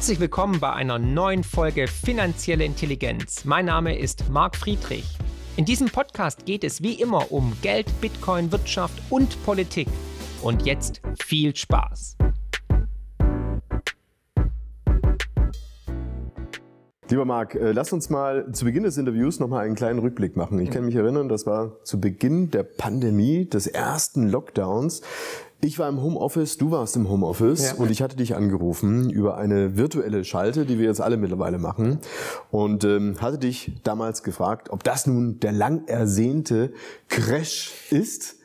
Herzlich willkommen bei einer neuen Folge Finanzielle Intelligenz. Mein Name ist Marc Friedrich. In diesem Podcast geht es wie immer um Geld, Bitcoin, Wirtschaft und Politik. Und jetzt viel Spaß. Lieber Marc, äh, lass uns mal zu Beginn des Interviews nochmal einen kleinen Rückblick machen. Ich kann mich erinnern, das war zu Beginn der Pandemie, des ersten Lockdowns. Ich war im Homeoffice, du warst im Homeoffice ja. und ich hatte dich angerufen über eine virtuelle Schalte, die wir jetzt alle mittlerweile machen und ähm, hatte dich damals gefragt, ob das nun der lang ersehnte Crash ist,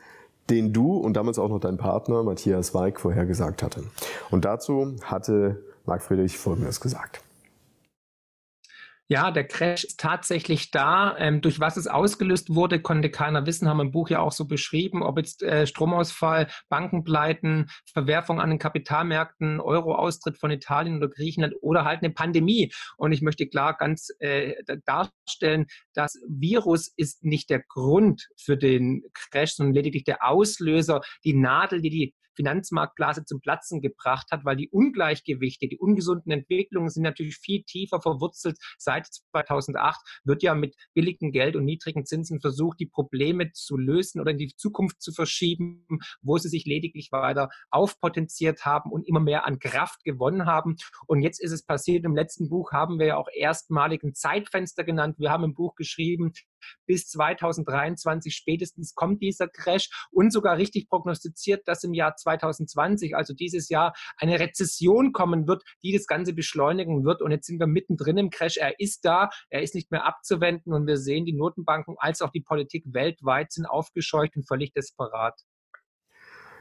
den du und damals auch noch dein Partner Matthias Weig vorhergesagt hatte. Und dazu hatte Marc Friedrich Folgendes gesagt. Ja, der Crash ist tatsächlich da. Ähm, durch was es ausgelöst wurde, konnte keiner wissen, haben wir im Buch ja auch so beschrieben, ob jetzt äh, Stromausfall, Bankenpleiten, Verwerfung an den Kapitalmärkten, Euro-Austritt von Italien oder Griechenland oder halt eine Pandemie. Und ich möchte klar ganz äh, darstellen, das Virus ist nicht der Grund für den Crash, sondern lediglich der Auslöser, die Nadel, die die Finanzmarktblase zum Platzen gebracht hat, weil die Ungleichgewichte, die ungesunden Entwicklungen sind natürlich viel tiefer verwurzelt. Seit 2008 wird ja mit billigem Geld und niedrigen Zinsen versucht, die Probleme zu lösen oder in die Zukunft zu verschieben, wo sie sich lediglich weiter aufpotenziert haben und immer mehr an Kraft gewonnen haben. Und jetzt ist es passiert. Im letzten Buch haben wir ja auch erstmalig ein Zeitfenster genannt. Wir haben im Buch geschrieben, bis 2023 spätestens kommt dieser Crash und sogar richtig prognostiziert, dass im Jahr 2020, also dieses Jahr, eine Rezession kommen wird, die das Ganze beschleunigen wird. Und jetzt sind wir mittendrin im Crash. Er ist da, er ist nicht mehr abzuwenden und wir sehen, die Notenbanken als auch die Politik weltweit sind aufgescheucht und völlig desperat.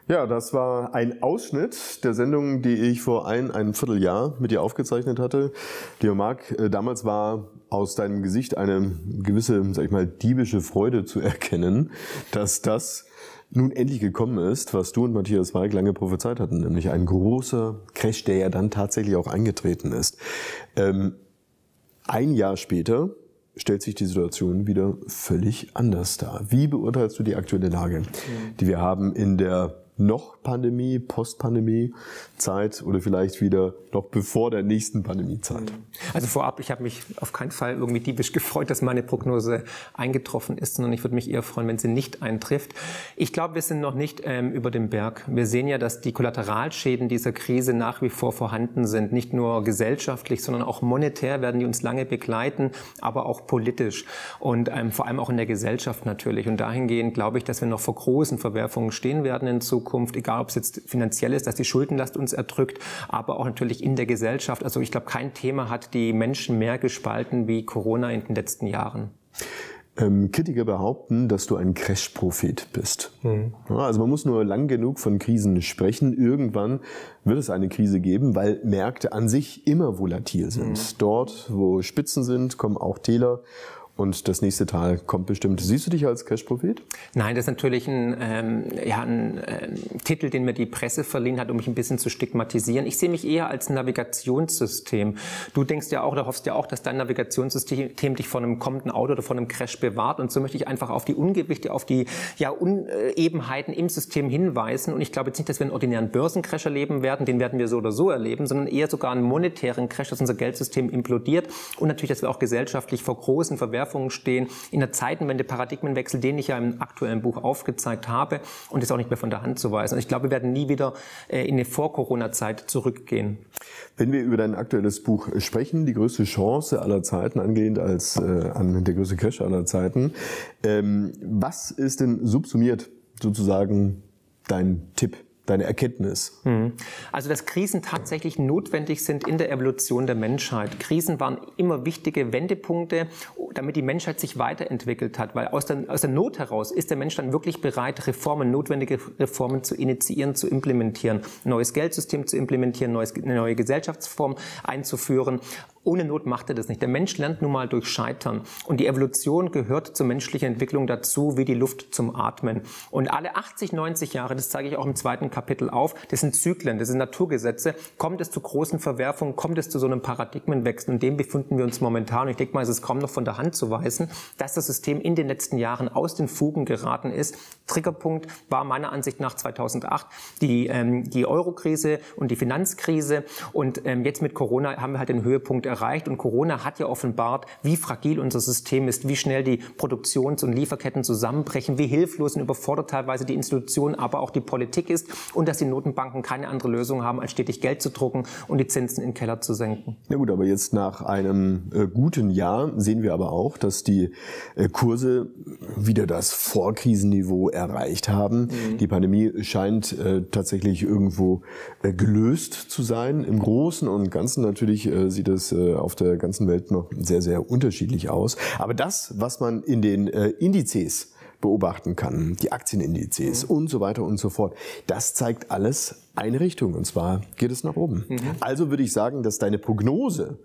Ja, das war ein Ausschnitt der Sendung, die ich vor ein, ein Vierteljahr mit dir aufgezeichnet hatte. Lieber Marc, äh, damals war aus deinem Gesicht eine gewisse, sag ich mal, diebische Freude zu erkennen, dass das nun endlich gekommen ist, was du und Matthias Weig lange prophezeit hatten, nämlich ein großer Crash, der ja dann tatsächlich auch eingetreten ist. Ähm, ein Jahr später stellt sich die Situation wieder völlig anders dar. Wie beurteilst du die aktuelle Lage, die wir haben in der noch Pandemie, Post-Pandemie-Zeit oder vielleicht wieder noch bevor der nächsten Pandemie-Zeit? Also vorab, ich habe mich auf keinen Fall irgendwie diebisch gefreut, dass meine Prognose eingetroffen ist, sondern ich würde mich eher freuen, wenn sie nicht eintrifft. Ich glaube, wir sind noch nicht ähm, über dem Berg. Wir sehen ja, dass die Kollateralschäden dieser Krise nach wie vor vorhanden sind. Nicht nur gesellschaftlich, sondern auch monetär werden die uns lange begleiten, aber auch politisch und ähm, vor allem auch in der Gesellschaft natürlich. Und dahingehend glaube ich, dass wir noch vor großen Verwerfungen stehen werden in Zukunft. Zukunft, egal ob es jetzt finanziell ist, dass die Schuldenlast uns erdrückt, aber auch natürlich in der Gesellschaft. Also ich glaube, kein Thema hat die Menschen mehr gespalten wie Corona in den letzten Jahren. Ähm, Kritiker behaupten, dass du ein Crash-Prophet bist. Mhm. also man muss nur lang genug von Krisen sprechen. Irgendwann wird es eine Krise geben, weil Märkte an sich immer volatil sind. Mhm. Dort, wo Spitzen sind, kommen auch Täler. Und das nächste Tal kommt bestimmt. Siehst du dich als Cash-Prophet? Nein, das ist natürlich ein, ähm, ja, ein äh, Titel, den mir die Presse verliehen hat, um mich ein bisschen zu stigmatisieren. Ich sehe mich eher als Navigationssystem. Du denkst ja auch, oder hoffst ja auch, dass dein Navigationssystem dich vor einem kommenden Auto oder vor einem Crash bewahrt. Und so möchte ich einfach auf die Ungewichte, auf die ja, Unebenheiten im System hinweisen. Und ich glaube jetzt nicht, dass wir einen ordinären Börsencrash erleben werden, den werden wir so oder so erleben, sondern eher sogar einen monetären Crash, dass unser Geldsystem implodiert. Und natürlich, dass wir auch gesellschaftlich vor großen Verwerfungen Verwerfungen stehen, in der Zeitenwende Paradigmenwechsel, den ich ja im aktuellen Buch aufgezeigt habe und ist auch nicht mehr von der Hand zu weisen. Also ich glaube, wir werden nie wieder äh, in eine Vor-Corona-Zeit zurückgehen. Wenn wir über dein aktuelles Buch sprechen, die größte Chance aller Zeiten, angelehnt als äh, an der größte Crash aller Zeiten, ähm, was ist denn subsumiert sozusagen dein Tipp? deine Erkenntnis? Hm. Also, dass Krisen tatsächlich notwendig sind in der Evolution der Menschheit. Krisen waren immer wichtige Wendepunkte, damit die Menschheit sich weiterentwickelt hat, weil aus der, aus der Not heraus ist der Mensch dann wirklich bereit, Reformen, notwendige Reformen zu initiieren, zu implementieren, ein neues Geldsystem zu implementieren, neues, eine neue Gesellschaftsform einzuführen. Ohne Not macht er das nicht. Der Mensch lernt nun mal durch Scheitern. Und die Evolution gehört zur menschlichen Entwicklung dazu, wie die Luft zum Atmen. Und alle 80, 90 Jahre, das zeige ich auch im zweiten Kapitel auf, das sind Zyklen, das sind Naturgesetze, kommt es zu großen Verwerfungen, kommt es zu so einem Paradigmenwechsel. Und dem befinden wir uns momentan. Und ich denke mal, es ist kaum noch von der Hand anzuweisen, dass das System in den letzten Jahren aus den Fugen geraten ist. Triggerpunkt war meiner Ansicht nach 2008 die, ähm, die Euro-Krise und die Finanzkrise. Und ähm, jetzt mit Corona haben wir halt den Höhepunkt erreicht. Und Corona hat ja offenbart, wie fragil unser System ist, wie schnell die Produktions- und Lieferketten zusammenbrechen, wie hilflos und überfordert teilweise die Institution, aber auch die Politik ist und dass die Notenbanken keine andere Lösung haben, als stetig Geld zu drucken und die Zinsen in den Keller zu senken. Na gut, aber jetzt nach einem äh, guten Jahr sehen wir aber auch, dass die äh, Kurse wieder das Vorkrisenniveau erreicht haben. Mhm. Die Pandemie scheint äh, tatsächlich irgendwo äh, gelöst zu sein. Im Großen und Ganzen natürlich sieht es auf der ganzen Welt noch sehr, sehr unterschiedlich aus. Aber das, was man in den Indizes beobachten kann, die Aktienindizes mhm. und so weiter und so fort, das zeigt alles eine Richtung und zwar geht es nach oben. Mhm. Also würde ich sagen, dass deine Prognose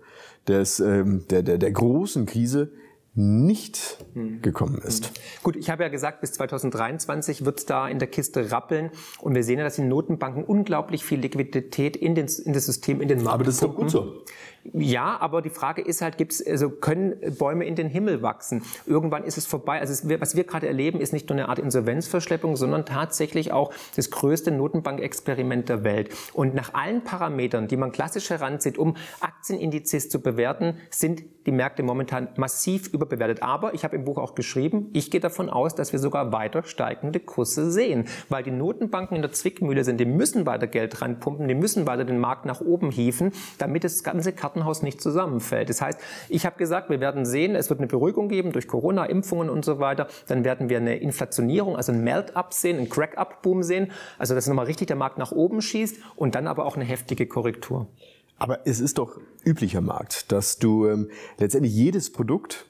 des, ähm, der, der, der großen Krise nicht hm. gekommen ist. Hm. Gut, ich habe ja gesagt, bis 2023 wird es da in der Kiste rappeln und wir sehen ja, dass die Notenbanken unglaublich viel Liquidität in, den, in das System, in den Markt Aber das ist doch gut so. Ja, aber die Frage ist halt, gibt's, also können Bäume in den Himmel wachsen? Irgendwann ist es vorbei. Also es, was wir gerade erleben, ist nicht nur eine Art Insolvenzverschleppung, sondern tatsächlich auch das größte Notenbankexperiment der Welt. Und nach allen Parametern, die man klassisch heranzieht, um Aktienindizes zu bewerten, sind die Märkte momentan massiv überbewertet. Aber ich habe im Buch auch geschrieben, ich gehe davon aus, dass wir sogar weiter steigende Kurse sehen, weil die Notenbanken in der Zwickmühle sind. Die müssen weiter Geld reinpumpen, die müssen weiter den Markt nach oben hieven, damit das ganze Kartenhaus nicht zusammenfällt. Das heißt, ich habe gesagt, wir werden sehen, es wird eine Beruhigung geben durch Corona, Impfungen und so weiter. Dann werden wir eine Inflationierung, also ein Melt-up sehen, ein Crack-up-Boom sehen. Also dass nochmal richtig der Markt nach oben schießt und dann aber auch eine heftige Korrektur. Aber es ist doch üblicher Markt, dass du ähm, letztendlich jedes Produkt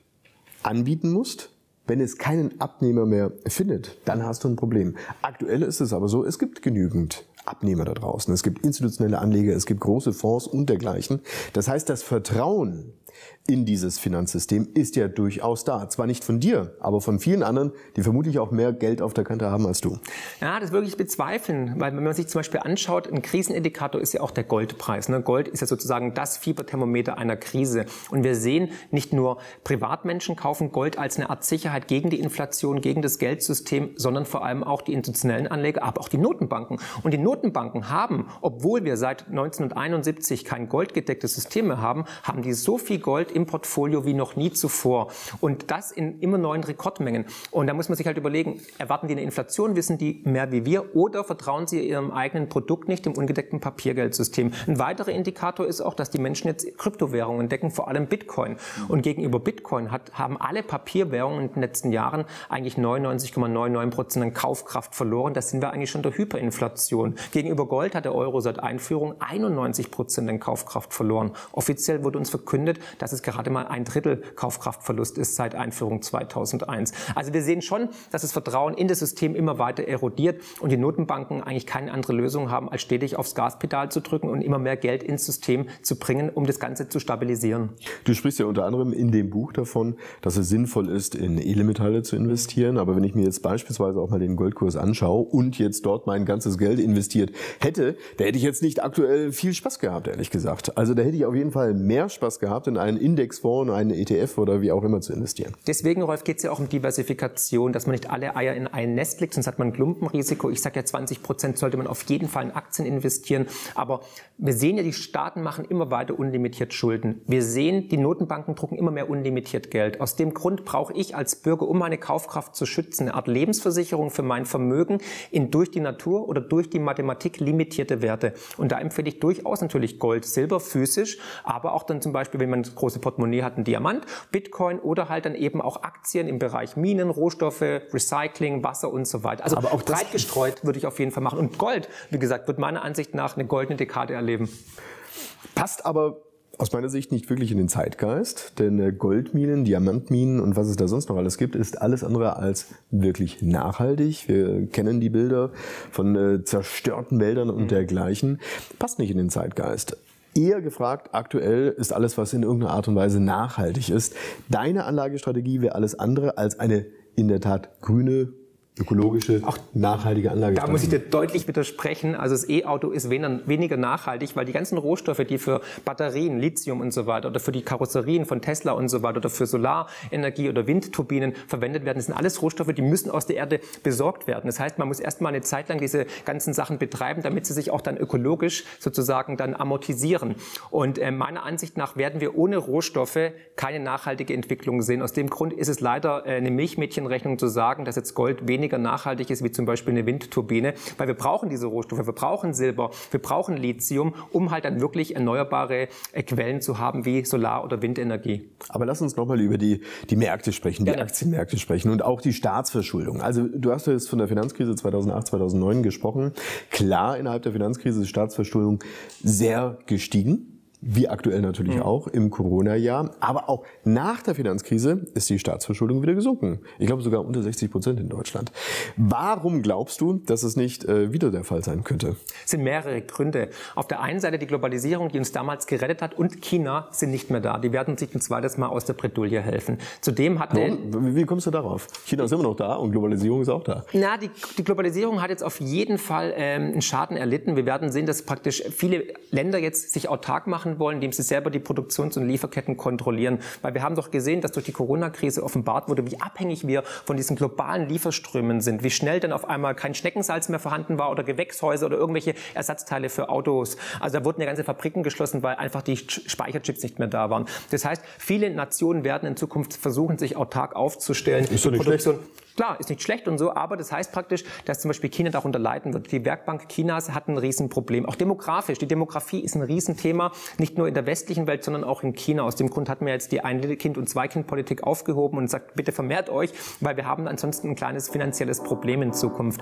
anbieten musst. Wenn es keinen Abnehmer mehr findet, dann hast du ein Problem. Aktuell ist es aber so, es gibt genügend Abnehmer da draußen. Es gibt institutionelle Anleger, es gibt große Fonds und dergleichen. Das heißt, das Vertrauen in dieses Finanzsystem ist ja durchaus da. Zwar nicht von dir, aber von vielen anderen, die vermutlich auch mehr Geld auf der Kante haben als du. Ja, das würde ich bezweifeln, weil wenn man sich zum Beispiel anschaut, ein Krisenindikator ist ja auch der Goldpreis. Ne? Gold ist ja sozusagen das Fieberthermometer einer Krise. Und wir sehen, nicht nur Privatmenschen kaufen Gold als eine Art Sicherheit gegen die Inflation, gegen das Geldsystem, sondern vor allem auch die institutionellen Anleger, aber auch die Notenbanken. Und die Notenbanken haben, obwohl wir seit 1971 kein goldgedecktes System mehr haben, haben die so viel Gold im Portfolio wie noch nie zuvor. Und das in immer neuen Rekordmengen. Und da muss man sich halt überlegen, erwarten die eine Inflation, wissen die mehr wie wir oder vertrauen sie ihrem eigenen Produkt nicht, dem ungedeckten Papiergeldsystem. Ein weiterer Indikator ist auch, dass die Menschen jetzt Kryptowährungen entdecken, vor allem Bitcoin. Und gegenüber Bitcoin hat, haben alle Papierwährungen in den letzten Jahren eigentlich 99,99 Prozent an Kaufkraft verloren. Das sind wir eigentlich schon der Hyperinflation. Gegenüber Gold hat der Euro seit Einführung 91 Prozent an Kaufkraft verloren. Offiziell wurde uns verkündet, dass es gerade mal ein Drittel Kaufkraftverlust ist seit Einführung 2001. Also wir sehen schon, dass das Vertrauen in das System immer weiter erodiert und die Notenbanken eigentlich keine andere Lösung haben, als stetig aufs Gaspedal zu drücken und immer mehr Geld ins System zu bringen, um das Ganze zu stabilisieren. Du sprichst ja unter anderem in dem Buch davon, dass es sinnvoll ist, in Edelmetalle zu investieren. Aber wenn ich mir jetzt beispielsweise auch mal den Goldkurs anschaue und jetzt dort mein ganzes Geld investiert hätte, da hätte ich jetzt nicht aktuell viel Spaß gehabt, ehrlich gesagt. Also da hätte ich auf jeden Fall mehr Spaß gehabt, in einen Indexfonds, einen ETF oder wie auch immer zu investieren. Deswegen, Rolf, geht es ja auch um Diversifikation, dass man nicht alle Eier in ein Nest legt, sonst hat man ein Klumpenrisiko. Ich sage ja, 20 Prozent sollte man auf jeden Fall in Aktien investieren. Aber wir sehen ja, die Staaten machen immer weiter unlimitiert Schulden. Wir sehen, die Notenbanken drucken immer mehr unlimitiert Geld. Aus dem Grund brauche ich als Bürger, um meine Kaufkraft zu schützen, eine Art Lebensversicherung für mein Vermögen in durch die Natur oder durch die Mathematik limitierte Werte. Und da empfehle ich durchaus natürlich Gold, Silber physisch, aber auch dann zum Beispiel, wenn man große Portemonnaie hat, ein Diamant, Bitcoin oder halt dann eben auch Aktien im Bereich Minen, Rohstoffe, Recycling, Wasser und so weiter. Also Aber auch breit gestreut würde ich auf jeden Fall machen. Und Gold, wie gesagt, wird meiner Ansicht nach eine goldene Dekade erleben. Passt aber aus meiner Sicht nicht wirklich in den Zeitgeist, denn äh, Goldminen, Diamantminen und was es da sonst noch alles gibt, ist alles andere als wirklich nachhaltig. Wir kennen die Bilder von äh, zerstörten Wäldern und mhm. dergleichen. Passt nicht in den Zeitgeist. Eher gefragt, aktuell ist alles, was in irgendeiner Art und Weise nachhaltig ist. Deine Anlagestrategie wäre alles andere als eine in der Tat grüne ökologische, auch nachhaltige Anlage. Da muss ich dir deutlich widersprechen. Also das E-Auto ist weniger nachhaltig, weil die ganzen Rohstoffe, die für Batterien, Lithium und so weiter oder für die Karosserien von Tesla und so weiter oder für Solarenergie oder Windturbinen verwendet werden, das sind alles Rohstoffe, die müssen aus der Erde besorgt werden. Das heißt, man muss erstmal eine Zeit lang diese ganzen Sachen betreiben, damit sie sich auch dann ökologisch sozusagen dann amortisieren. Und äh, meiner Ansicht nach werden wir ohne Rohstoffe keine nachhaltige Entwicklung sehen. Aus dem Grund ist es leider äh, eine Milchmädchenrechnung zu sagen, dass jetzt Gold weniger weniger nachhaltig ist wie zum Beispiel eine Windturbine, weil wir brauchen diese Rohstoffe, wir brauchen Silber, wir brauchen Lithium, um halt dann wirklich erneuerbare äh, Quellen zu haben wie Solar- oder Windenergie. Aber lass uns nochmal über die, die Märkte sprechen, die Gerne. Aktienmärkte sprechen und auch die Staatsverschuldung. Also du hast jetzt von der Finanzkrise 2008, 2009 gesprochen. Klar, innerhalb der Finanzkrise ist Staatsverschuldung sehr gestiegen wie aktuell natürlich mhm. auch im Corona-Jahr. Aber auch nach der Finanzkrise ist die Staatsverschuldung wieder gesunken. Ich glaube sogar unter 60 Prozent in Deutschland. Warum glaubst du, dass es nicht äh, wieder der Fall sein könnte? Es sind mehrere Gründe. Auf der einen Seite die Globalisierung, die uns damals gerettet hat, und China sind nicht mehr da. Die werden sich ein zweites Mal aus der Bredouille helfen. Zudem hat der wie, wie kommst du darauf? China ist immer noch da und Globalisierung ist auch da. Na, die, die Globalisierung hat jetzt auf jeden Fall ähm, einen Schaden erlitten. Wir werden sehen, dass praktisch viele Länder jetzt sich autark machen machen wollen, indem sie selber die Produktions- und Lieferketten kontrollieren. Weil wir haben doch gesehen, dass durch die Corona-Krise offenbart wurde, wie abhängig wir von diesen globalen Lieferströmen sind, wie schnell dann auf einmal kein Schneckensalz mehr vorhanden war oder Gewächshäuser oder irgendwelche Ersatzteile für Autos. Also da wurden ja ganze Fabriken geschlossen, weil einfach die Speicherchips nicht mehr da waren. Das heißt, viele Nationen werden in Zukunft versuchen, sich autark aufzustellen. Ist die Produktion, schlecht. Klar, ist nicht schlecht und so, aber das heißt praktisch, dass zum Beispiel China darunter leiden wird. Die Werkbank Chinas hat ein Riesenproblem. Auch demografisch. Die Demografie ist ein Riesenthema, nicht nur in der westlichen Welt, sondern auch in China. Aus dem Grund hat man jetzt die Ein-Kind- und Zwei-Kind-Politik aufgehoben und sagt, bitte vermehrt euch, weil wir haben ansonsten ein kleines finanzielles Problem in Zukunft.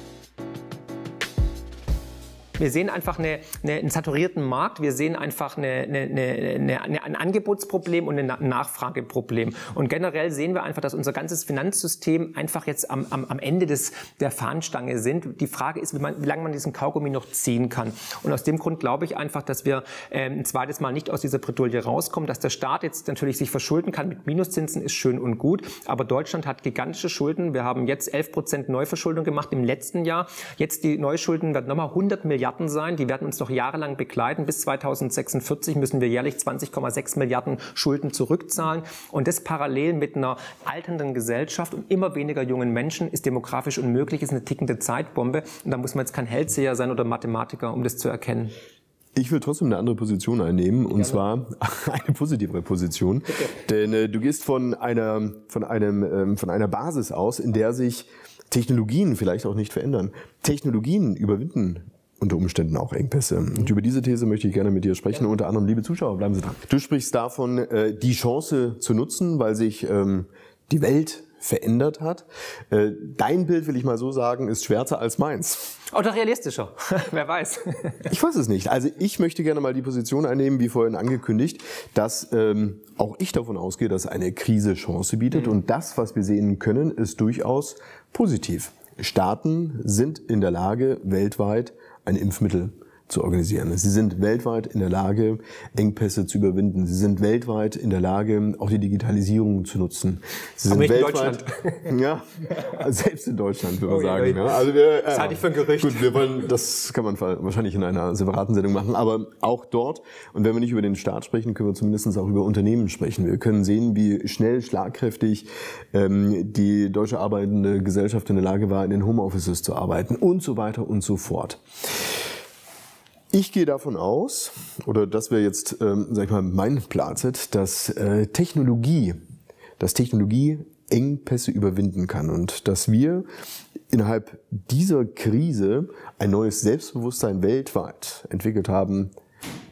Wir sehen einfach eine, eine, einen saturierten Markt, wir sehen einfach eine, ein Angebotsproblem und ein Nachfrageproblem. Und generell sehen wir einfach, dass unser ganzes Finanzsystem einfach jetzt am, am, am Ende des, der Fahnenstange sind. Die Frage ist, wie, man, wie lange man diesen Kaugummi noch ziehen kann. Und aus dem Grund glaube ich einfach, dass wir ähm, ein zweites Mal nicht aus dieser Bredouille rauskommen, dass der Staat jetzt natürlich sich verschulden kann mit Minuszinsen, ist schön und gut. Aber Deutschland hat gigantische Schulden. Wir haben jetzt 11 Prozent Neuverschuldung gemacht im letzten Jahr. Jetzt die Neuschulden werden nochmal 100 Milliarden Milliarden sein. Die werden uns noch jahrelang begleiten. Bis 2046 müssen wir jährlich 20,6 Milliarden Schulden zurückzahlen. Und das parallel mit einer alternden Gesellschaft und immer weniger jungen Menschen ist demografisch unmöglich, ist eine tickende Zeitbombe. Und da muss man jetzt kein Hellseher sein oder Mathematiker, um das zu erkennen. Ich will trotzdem eine andere Position einnehmen und zwar eine positivere Position, denn äh, du gehst von einer von einem ähm, von einer Basis aus, in der sich Technologien vielleicht auch nicht verändern. Technologien überwinden unter Umständen auch Engpässe. Und über diese These möchte ich gerne mit dir sprechen. Unter anderem, liebe Zuschauer, bleiben Sie dran. Du sprichst davon, äh, die Chance zu nutzen, weil sich ähm, die Welt verändert hat. Äh, dein Bild, will ich mal so sagen, ist schwärzer als meins. Oder realistischer, wer weiß. ich weiß es nicht. Also ich möchte gerne mal die Position einnehmen, wie vorhin angekündigt, dass ähm, auch ich davon ausgehe, dass eine Krise Chance bietet. Mhm. Und das, was wir sehen können, ist durchaus positiv. Staaten sind in der Lage, weltweit ein Impfmittel zu organisieren. Sie sind weltweit in der Lage, Engpässe zu überwinden. Sie sind weltweit in der Lage, auch die Digitalisierung zu nutzen. Sie sind weltweit, in Deutschland. Ja, selbst in Deutschland würde man oh, sagen. Ja. Also wir, das halte ich für ein Gerücht. Gut, wir wollen, das kann man wahrscheinlich in einer separaten Sendung machen, aber auch dort. Und wenn wir nicht über den Staat sprechen, können wir zumindest auch über Unternehmen sprechen. Wir können sehen, wie schnell, schlagkräftig ähm, die deutsche arbeitende Gesellschaft in der Lage war, in den Homeoffices zu arbeiten und so weiter und so fort. Ich gehe davon aus, oder das wäre jetzt, ähm, sag ich mal, mein Planset, dass äh, Technologie, dass Technologie Engpässe überwinden kann und dass wir innerhalb dieser Krise ein neues Selbstbewusstsein weltweit entwickelt haben,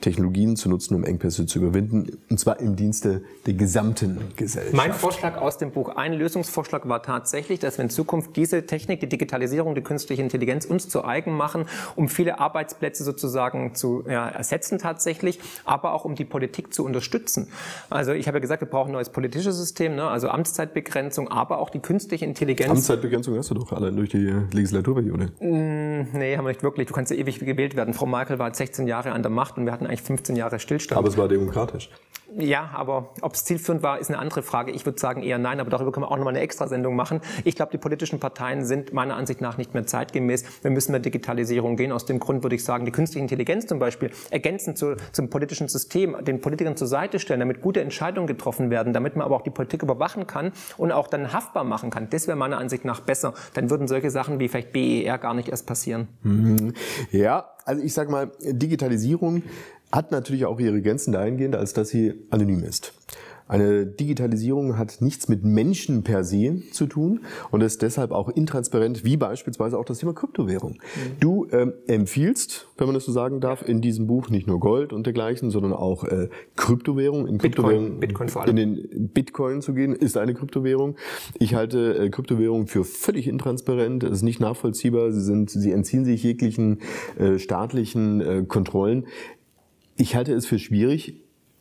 Technologien zu nutzen, um Engpässe zu überwinden, und zwar im Dienste der gesamten Gesellschaft. Mein Vorschlag aus dem Buch, ein Lösungsvorschlag war tatsächlich, dass wir in Zukunft diese Technik, die Digitalisierung, die künstliche Intelligenz uns zu eigen machen, um viele Arbeitsplätze sozusagen zu ja, ersetzen tatsächlich, aber auch um die Politik zu unterstützen. Also ich habe ja gesagt, wir brauchen ein neues politisches System, ne? also Amtszeitbegrenzung, aber auch die künstliche Intelligenz. Amtszeitbegrenzung hast du doch allein durch die Legislaturperiode. Mm, nee, haben wir nicht wirklich. Du kannst ja ewig gewählt werden. Frau Merkel war 16 Jahre an der Macht und wir hatten eigentlich 15 Jahre Stillstand. Aber es war demokratisch. Ja, aber ob es zielführend war, ist eine andere Frage. Ich würde sagen eher nein, aber darüber können wir auch nochmal eine Extrasendung machen. Ich glaube, die politischen Parteien sind meiner Ansicht nach nicht mehr zeitgemäß. Wir müssen mit Digitalisierung gehen. Aus dem Grund würde ich sagen, die künstliche Intelligenz zum Beispiel ergänzend zu, zum politischen System, den Politikern zur Seite stellen, damit gute Entscheidungen getroffen werden, damit man aber auch die Politik überwachen kann und auch dann haftbar machen kann. Das wäre meiner Ansicht nach besser. Dann würden solche Sachen wie vielleicht BER gar nicht erst passieren. Mhm. Ja, also ich sage mal, Digitalisierung hat natürlich auch ihre Grenzen dahingehend, als dass sie anonym ist. Eine Digitalisierung hat nichts mit Menschen per se zu tun und ist deshalb auch intransparent, wie beispielsweise auch das Thema Kryptowährung. Mhm. Du ähm, empfiehlst, wenn man das so sagen darf, in diesem Buch nicht nur Gold und dergleichen, sondern auch äh, Kryptowährung. In Bitcoin, Bitcoin vor allem. In den Bitcoin zu gehen, ist eine Kryptowährung. Ich halte äh, Kryptowährung für völlig intransparent, es ist nicht nachvollziehbar, sie, sind, sie entziehen sich jeglichen äh, staatlichen äh, Kontrollen. Ich halte es für schwierig,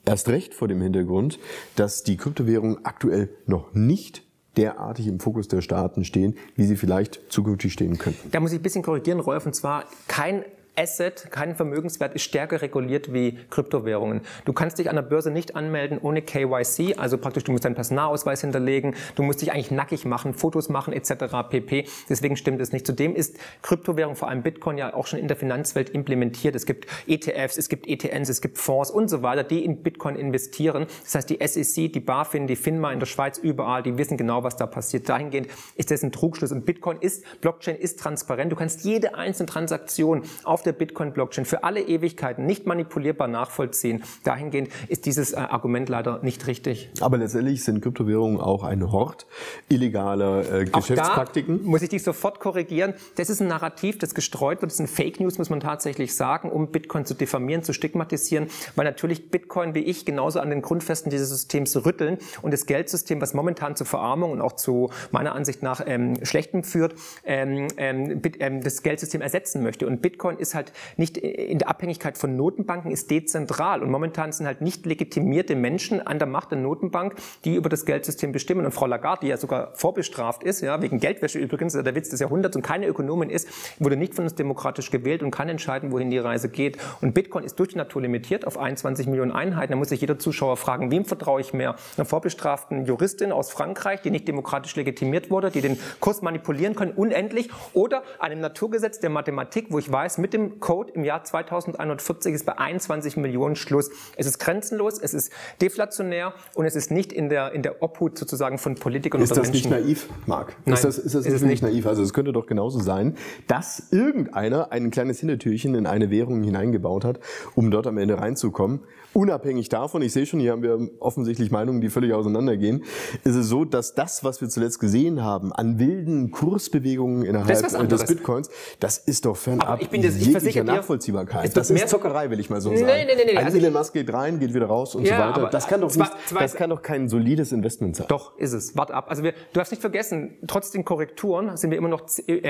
erst recht vor dem Hintergrund, dass die Kryptowährungen aktuell noch nicht derartig im Fokus der Staaten stehen, wie sie vielleicht zukünftig stehen könnten. Da muss ich ein bisschen korrigieren, Rolf, und zwar kein Asset, kein Vermögenswert ist stärker reguliert wie Kryptowährungen. Du kannst dich an der Börse nicht anmelden ohne KYC, also praktisch du musst deinen Personalausweis hinterlegen, du musst dich eigentlich nackig machen, Fotos machen etc. pp. Deswegen stimmt es nicht. Zudem ist Kryptowährung, vor allem Bitcoin, ja auch schon in der Finanzwelt implementiert. Es gibt ETFs, es gibt ETNs, es gibt Fonds und so weiter, die in Bitcoin investieren. Das heißt, die SEC, die BaFin, die FINMA in der Schweiz, überall, die wissen genau, was da passiert. Dahingehend ist das ein Trugschluss. Und Bitcoin ist, Blockchain ist transparent. Du kannst jede einzelne Transaktion auf der der Bitcoin-Blockchain für alle Ewigkeiten nicht manipulierbar nachvollziehen. Dahingehend ist dieses äh, Argument leider nicht richtig. Aber letztendlich sind Kryptowährungen auch ein Hort illegaler äh, Geschäftspraktiken. muss ich dich sofort korrigieren. Das ist ein Narrativ, das gestreut wird. Das ein Fake News, muss man tatsächlich sagen, um Bitcoin zu diffamieren, zu stigmatisieren, weil natürlich Bitcoin wie ich genauso an den Grundfesten dieses Systems rütteln und das Geldsystem, was momentan zur Verarmung und auch zu meiner Ansicht nach ähm, Schlechtem führt, ähm, ähm, ähm das Geldsystem ersetzen möchte. Und Bitcoin ist halt halt nicht in der Abhängigkeit von Notenbanken, ist dezentral. Und momentan sind halt nicht legitimierte Menschen an der Macht der Notenbank, die über das Geldsystem bestimmen. Und Frau Lagarde, die ja sogar vorbestraft ist, ja, wegen Geldwäsche übrigens, der Witz des Jahrhunderts und keine Ökonomin ist, wurde nicht von uns demokratisch gewählt und kann entscheiden, wohin die Reise geht. Und Bitcoin ist durch die Natur limitiert auf 21 Millionen Einheiten. Da muss sich jeder Zuschauer fragen, wem vertraue ich mehr? Einer vorbestraften Juristin aus Frankreich, die nicht demokratisch legitimiert wurde, die den Kurs manipulieren können, unendlich, oder einem Naturgesetz der Mathematik, wo ich weiß, mit dem Code im Jahr 2140 ist bei 21 Millionen Schluss. Es ist grenzenlos, es ist deflationär und es ist nicht in der, in der Obhut sozusagen von Politikern ist oder Menschen. Ist das nicht naiv, Marc? Nein, ist das, ist das ist nicht naiv? Also es könnte doch genauso sein, dass irgendeiner ein kleines Hintertürchen in eine Währung hineingebaut hat, um dort am Ende reinzukommen. Unabhängig davon, ich sehe schon, hier haben wir offensichtlich Meinungen, die völlig auseinandergehen, ist es so, dass das, was wir zuletzt gesehen haben, an wilden Kursbewegungen innerhalb des Bitcoins, das ist doch fernab ich bin das, ich jeglicher Nachvollziehbarkeit. Das ist Zockerei, will ich mal so sagen. Nee, nee, nee, nee. Ein also Elon Musk geht rein, geht wieder raus und ja, so weiter. Das kann doch nicht, zwei, das kann doch kein solides Investment sein. Doch, ist es. Wart ab. Also wir, du darfst nicht vergessen, trotz den Korrekturen sind wir immer noch, äh,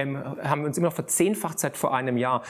haben wir uns immer noch verzehnfacht seit vor einem Jahr.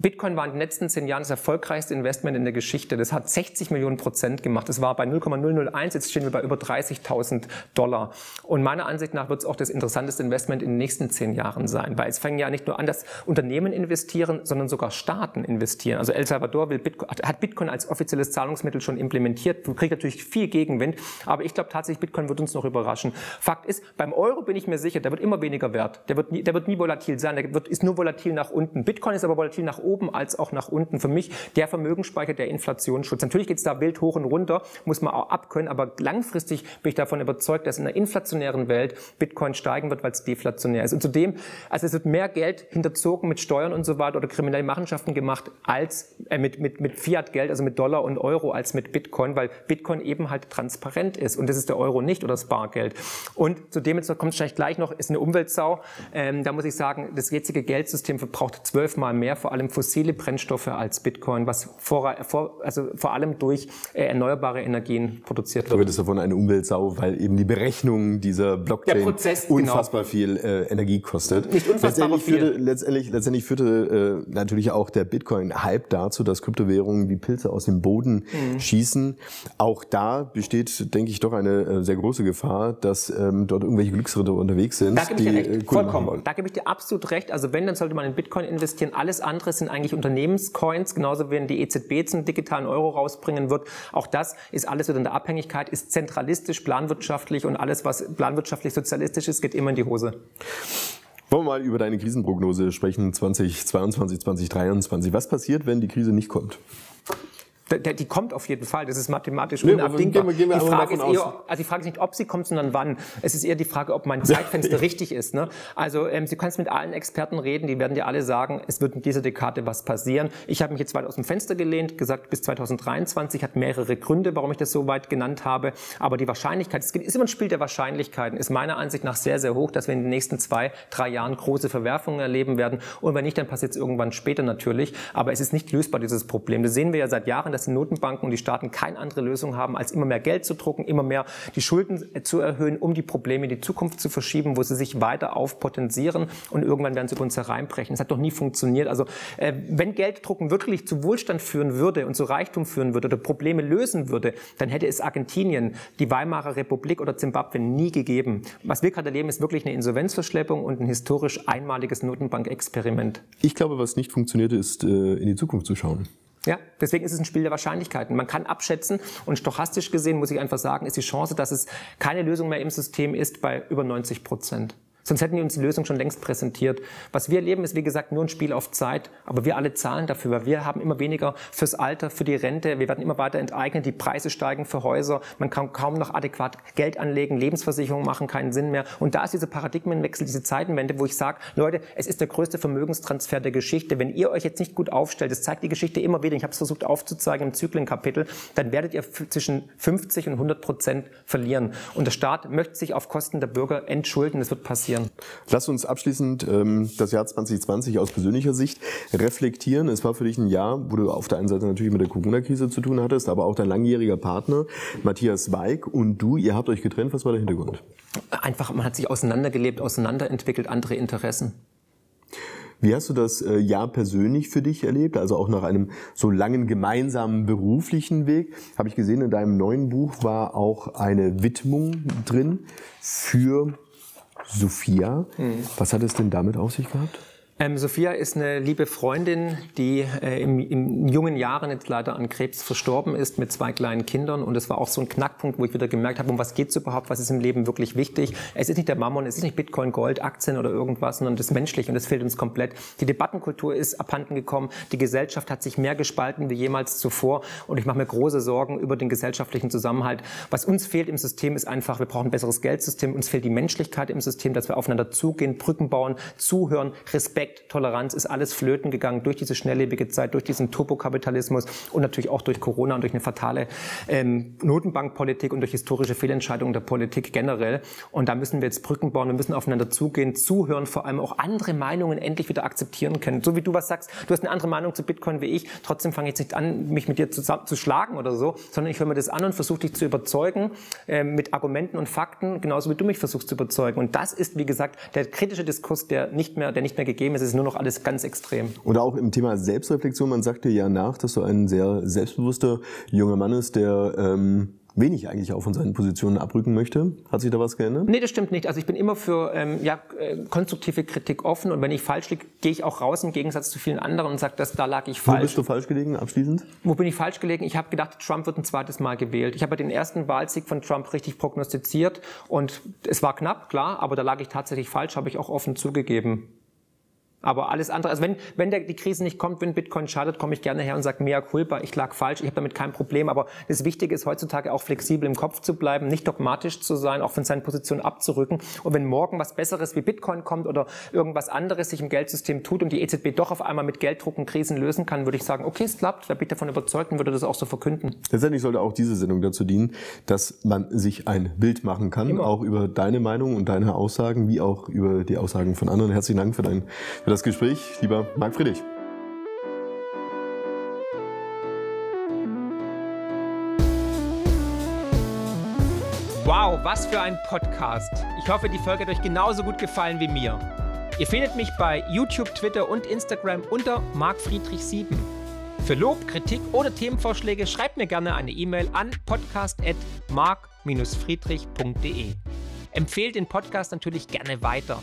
Bitcoin war in den letzten zehn Jahren das erfolgreichste Investment in der Geschichte. Das hat 60 Millionen Prozent gemacht. Das war bei 0,001, jetzt stehen wir bei über 30.000 Dollar. Und meiner Ansicht nach wird es auch das interessanteste Investment in den nächsten zehn Jahren sein, weil es fängt ja nicht nur an, dass Unternehmen investieren, sondern sogar Staaten investieren. Also El Salvador will Bitcoin, hat Bitcoin als offizielles Zahlungsmittel schon implementiert. Du kriegst natürlich viel Gegenwind, aber ich glaube tatsächlich, Bitcoin wird uns noch überraschen. Fakt ist, beim Euro bin ich mir sicher, der wird immer weniger wert. Der wird nie, der wird nie volatil sein. Der wird, ist nur volatil nach unten. Bitcoin ist aber volatil nach oben oben als auch nach unten. Für mich der Vermögensspeicher, der Inflationsschutz. Natürlich geht es da wild hoch und runter, muss man auch abkönnen, aber langfristig bin ich davon überzeugt, dass in einer inflationären Welt Bitcoin steigen wird, weil es deflationär ist. Und zudem, also es wird mehr Geld hinterzogen mit Steuern und so weiter oder kriminelle Machenschaften gemacht als äh, mit, mit, mit Fiat-Geld, also mit Dollar und Euro, als mit Bitcoin, weil Bitcoin eben halt transparent ist und das ist der Euro nicht oder das Bargeld. Und zudem, jetzt kommt es vielleicht gleich noch, ist eine Umweltsau. Ähm, da muss ich sagen, das jetzige Geldsystem verbraucht zwölfmal mehr, vor allem fossile Brennstoffe als Bitcoin, was vor, vor, also vor allem durch äh, erneuerbare Energien produziert wird. Du redest davon eine Umweltsau, weil eben die Berechnung dieser Blockchain Prozess, genau. unfassbar genau. viel äh, Energie kostet. Nicht unfassbar letztendlich viel. Führte, letztendlich, letztendlich führte äh, natürlich auch der Bitcoin-Hype dazu, dass Kryptowährungen wie Pilze aus dem Boden mhm. schießen. Auch da besteht, denke ich, doch eine äh, sehr große Gefahr, dass ähm, dort irgendwelche Glücksritter unterwegs sind. Da gebe ich dir recht. Äh, Vollkommen. Da gebe ich dir absolut recht. Also wenn, dann sollte man in Bitcoin investieren. Alles andere sind eigentlich Unternehmenscoins, genauso wenn die EZB einen digitalen Euro rausbringen wird. Auch das ist alles wieder in der Abhängigkeit, ist zentralistisch, planwirtschaftlich und alles, was planwirtschaftlich sozialistisch ist, geht immer in die Hose. Wollen wir mal über deine Krisenprognose sprechen, 2022, 2023. Was passiert, wenn die Krise nicht kommt? Die kommt auf jeden Fall, das ist mathematisch nee, unabdingbar. Gehen wir, gehen wir die, Frage ist eher, also die Frage ist nicht, ob sie kommt, sondern wann. Es ist eher die Frage, ob mein Zeitfenster richtig ist. Ne? Also ähm, Sie können mit allen Experten reden, die werden dir alle sagen, es wird in dieser Dekade was passieren. Ich habe mich jetzt weit aus dem Fenster gelehnt, gesagt, bis 2023 hat mehrere Gründe, warum ich das so weit genannt habe. Aber die Wahrscheinlichkeit, es ist immer ein Spiel der Wahrscheinlichkeiten, ist meiner Ansicht nach sehr, sehr hoch, dass wir in den nächsten zwei, drei Jahren große Verwerfungen erleben werden. Und wenn nicht, dann passiert es irgendwann später natürlich. Aber es ist nicht lösbar, dieses Problem. Das sehen wir ja seit Jahren, dass die Notenbanken und die Staaten keine andere Lösung haben, als immer mehr Geld zu drucken, immer mehr die Schulden zu erhöhen, um die Probleme in die Zukunft zu verschieben, wo sie sich weiter aufpotenzieren und irgendwann werden sie uns hereinbrechen. Das hat doch nie funktioniert. Also äh, wenn Gelddrucken wirklich zu Wohlstand führen würde und zu Reichtum führen würde oder Probleme lösen würde, dann hätte es Argentinien, die Weimarer Republik oder Zimbabwe nie gegeben. Was wir gerade erleben, ist wirklich eine Insolvenzverschleppung und ein historisch einmaliges Notenbankexperiment. Ich glaube, was nicht funktioniert, ist äh, in die Zukunft zu schauen. Ja, deswegen ist es ein Spiel der Wahrscheinlichkeiten. Man kann abschätzen und stochastisch gesehen, muss ich einfach sagen, ist die Chance, dass es keine Lösung mehr im System ist, bei über 90 Prozent. Sonst hätten die uns die Lösung schon längst präsentiert. Was wir erleben, ist wie gesagt nur ein Spiel auf Zeit, aber wir alle zahlen dafür, weil wir haben immer weniger fürs Alter, für die Rente, wir werden immer weiter enteignet, die Preise steigen für Häuser, man kann kaum noch adäquat Geld anlegen, Lebensversicherungen machen keinen Sinn mehr. Und da ist dieser Paradigmenwechsel, diese Zeitenwende, wo ich sage, Leute, es ist der größte Vermögenstransfer der Geschichte. Wenn ihr euch jetzt nicht gut aufstellt, das zeigt die Geschichte immer wieder, ich habe es versucht aufzuzeigen im Zyklenkapitel, dann werdet ihr zwischen 50 und 100 Prozent verlieren. Und der Staat möchte sich auf Kosten der Bürger entschulden, das wird passieren reflektieren? Lass uns abschließend ähm, das Jahr 2020 aus persönlicher Sicht reflektieren. Es war für dich ein Jahr, wo du auf der einen Seite natürlich mit der Corona-Krise zu tun hattest, aber auch dein langjähriger Partner Matthias Weig und du, ihr habt euch getrennt. Was war der Hintergrund? Einfach, man hat sich auseinandergelebt, auseinanderentwickelt, andere Interessen. Wie hast du das äh, Jahr persönlich für dich erlebt? Also auch nach einem so langen gemeinsamen beruflichen Weg. Habe ich gesehen, in deinem neuen Buch war auch eine Widmung drin für Sophia. Mhm. Was hat es denn damit auf sich gehabt? Ähm, Sophia ist eine liebe Freundin, die äh, im, in jungen Jahren jetzt leider an Krebs verstorben ist mit zwei kleinen Kindern. Und es war auch so ein Knackpunkt, wo ich wieder gemerkt habe, um was geht es überhaupt, was ist im Leben wirklich wichtig. Es ist nicht der Mammon, es ist nicht Bitcoin, Gold, Aktien oder irgendwas, sondern das Menschliche und das fehlt uns komplett. Die Debattenkultur ist abhanden gekommen, die Gesellschaft hat sich mehr gespalten wie jemals zuvor. Und ich mache mir große Sorgen über den gesellschaftlichen Zusammenhalt. Was uns fehlt im System ist einfach, wir brauchen ein besseres Geldsystem, uns fehlt die Menschlichkeit im System, dass wir aufeinander zugehen, Brücken bauen, zuhören, Respekt Respekt, Toleranz ist alles flöten gegangen durch diese schnelllebige Zeit, durch diesen Turbokapitalismus und natürlich auch durch Corona und durch eine fatale ähm, Notenbankpolitik und durch historische Fehlentscheidungen der Politik generell. Und da müssen wir jetzt Brücken bauen, wir müssen aufeinander zugehen, zuhören, vor allem auch andere Meinungen endlich wieder akzeptieren können. So wie du was sagst, du hast eine andere Meinung zu Bitcoin wie ich, trotzdem fange ich jetzt nicht an, mich mit dir zu, zu schlagen oder so, sondern ich höre mir das an und versuche dich zu überzeugen äh, mit Argumenten und Fakten, genauso wie du mich versuchst zu überzeugen. Und das ist, wie gesagt, der kritische Diskurs, der nicht mehr, der nicht mehr gegeben ist es ist nur noch alles ganz extrem. Und auch im Thema Selbstreflexion, man sagt dir ja nach, dass du ein sehr selbstbewusster junger Mann ist, der ähm, wenig eigentlich auch von seinen Positionen abrücken möchte. Hat sich da was geändert? Nee, das stimmt nicht. Also ich bin immer für ähm, ja, äh, konstruktive Kritik offen und wenn ich falsch liege, gehe ich auch raus im Gegensatz zu vielen anderen und sage, dass da lag ich falsch. Wo bist du falsch gelegen, abschließend? Wo bin ich falsch gelegen? Ich habe gedacht, Trump wird ein zweites Mal gewählt. Ich habe den ersten Wahlsieg von Trump richtig prognostiziert und es war knapp, klar, aber da lag ich tatsächlich falsch, habe ich auch offen zugegeben. Aber alles andere, also wenn, wenn der, die Krise nicht kommt, wenn Bitcoin schadet, komme ich gerne her und sage, mea culpa, ich lag falsch, ich habe damit kein Problem. Aber das Wichtige ist heutzutage auch flexibel im Kopf zu bleiben, nicht dogmatisch zu sein, auch von seinen Positionen abzurücken. Und wenn morgen was Besseres wie Bitcoin kommt oder irgendwas anderes sich im Geldsystem tut und die EZB doch auf einmal mit Gelddrucken Krisen lösen kann, würde ich sagen, okay, es klappt, wer bin ich davon überzeugt und würde das auch so verkünden. Letztendlich sollte auch diese Sendung dazu dienen, dass man sich ein Bild machen kann, Immer. auch über deine Meinung und deine Aussagen, wie auch über die Aussagen von anderen. Herzlichen Dank für dein für das Gespräch, lieber Marc Friedrich. Wow, was für ein Podcast. Ich hoffe, die Folge hat euch genauso gut gefallen wie mir. Ihr findet mich bei YouTube, Twitter und Instagram unter markfriedrich7. Für Lob, Kritik oder Themenvorschläge schreibt mir gerne eine E-Mail an podcast.mark-friedrich.de. Empfehlt den Podcast natürlich gerne weiter.